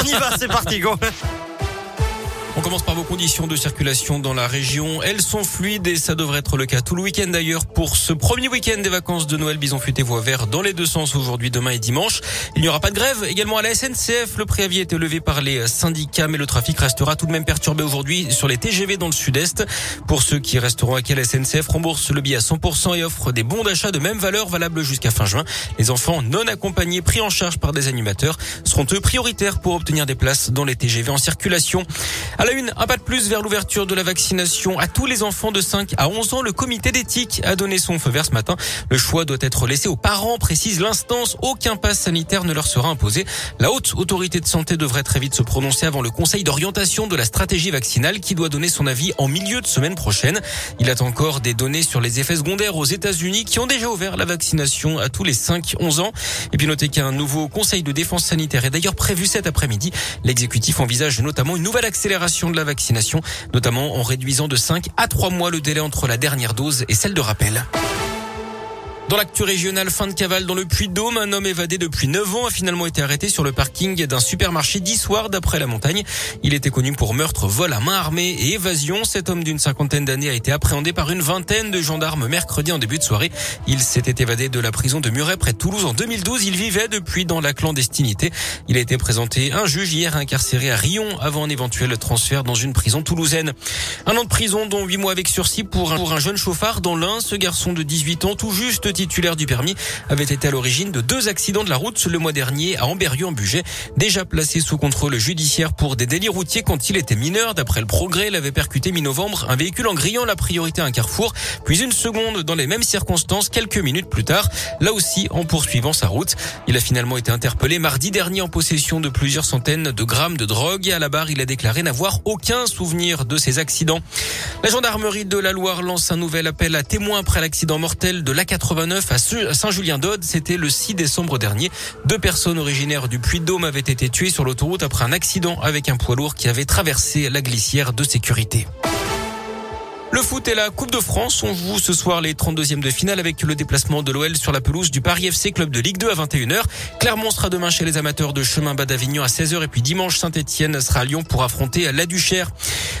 On y va, c'est parti, go. On commence par vos conditions de circulation dans la région. Elles sont fluides et ça devrait être le cas tout le week-end d'ailleurs pour ce premier week-end des vacances de Noël. Bison futé voie vert dans les deux sens aujourd'hui, demain et dimanche. Il n'y aura pas de grève. Également à la SNCF, le préavis a été levé par les syndicats, mais le trafic restera tout de même perturbé aujourd'hui sur les TGV dans le sud-est. Pour ceux qui resteront à quel SNCF rembourse le billet à 100% et offre des bons d'achat de même valeur valables jusqu'à fin juin. Les enfants non accompagnés pris en charge par des animateurs seront eux prioritaires pour obtenir des places dans les TGV en circulation. La un pas de plus vers l'ouverture de la vaccination à tous les enfants de 5 à 11 ans. Le comité d'éthique a donné son feu vert ce matin. Le choix doit être laissé aux parents, précise l'instance. Aucun pass sanitaire ne leur sera imposé. La haute autorité de santé devrait très vite se prononcer avant le conseil d'orientation de la stratégie vaccinale qui doit donner son avis en milieu de semaine prochaine. Il attend encore des données sur les effets secondaires aux États-Unis qui ont déjà ouvert la vaccination à tous les 5-11 ans. Et puis notez qu'un nouveau conseil de défense sanitaire est d'ailleurs prévu cet après-midi. L'exécutif envisage notamment une nouvelle accélération de la vaccination, notamment en réduisant de 5 à 3 mois le délai entre la dernière dose et celle de rappel. Dans l'actu régionale, fin de cavale dans le Puy-de-Dôme, un homme évadé depuis 9 ans a finalement été arrêté sur le parking d'un supermarché d'Issoire d'après la montagne. Il était connu pour meurtre, vol à main armée et évasion. Cet homme d'une cinquantaine d'années a été appréhendé par une vingtaine de gendarmes mercredi en début de soirée. Il s'était évadé de la prison de Muret près de Toulouse en 2012. Il vivait depuis dans la clandestinité. Il a été présenté un juge hier incarcéré à Rion avant un éventuel transfert dans une prison toulousaine. Un an de prison dont 8 mois avec sursis pour un, pour un jeune chauffard dans l'un. Ce garçon de 18 ans tout juste titulaire du permis, avait été à l'origine de deux accidents de la route le mois dernier à Amberieu en Bugey, déjà placé sous contrôle judiciaire pour des délits routiers quand il était mineur. D'après le progrès, il avait percuté mi-novembre un véhicule en grillant la priorité à un carrefour, puis une seconde dans les mêmes circonstances quelques minutes plus tard, là aussi en poursuivant sa route. Il a finalement été interpellé mardi dernier en possession de plusieurs centaines de grammes de drogue et à la barre, il a déclaré n'avoir aucun souvenir de ces accidents. La gendarmerie de la Loire lance un nouvel appel à témoins après l'accident mortel de l'A89 à Saint-Julien-d'Aude. C'était le 6 décembre dernier. Deux personnes originaires du Puy-de-Dôme avaient été tuées sur l'autoroute après un accident avec un poids lourd qui avait traversé la glissière de sécurité. Le foot et la Coupe de France. On joue ce soir les 32e de finale avec le déplacement de l'OL sur la pelouse du Paris FC Club de Ligue 2 à 21h. Clermont sera demain chez les amateurs de chemin bas d'Avignon à 16h et puis dimanche Saint-Etienne sera à Lyon pour affronter la Duchère.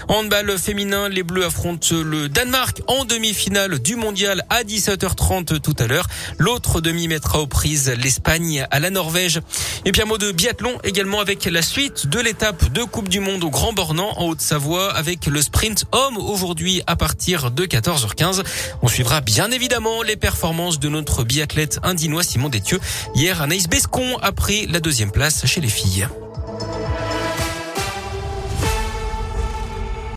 Handball féminin, les Bleus affrontent le Danemark en demi-finale du mondial à 17h30 tout à l'heure. L'autre demi mettra aux prises l'Espagne à la Norvège. Et puis un mot de biathlon également avec la suite de l'étape de Coupe du Monde au Grand Bornand en Haute-Savoie avec le sprint homme aujourd'hui à partir de 14h15. On suivra bien évidemment les performances de notre biathlète indinois Simon Détieux. Hier, Anaïs Bescon a pris la deuxième place chez les filles.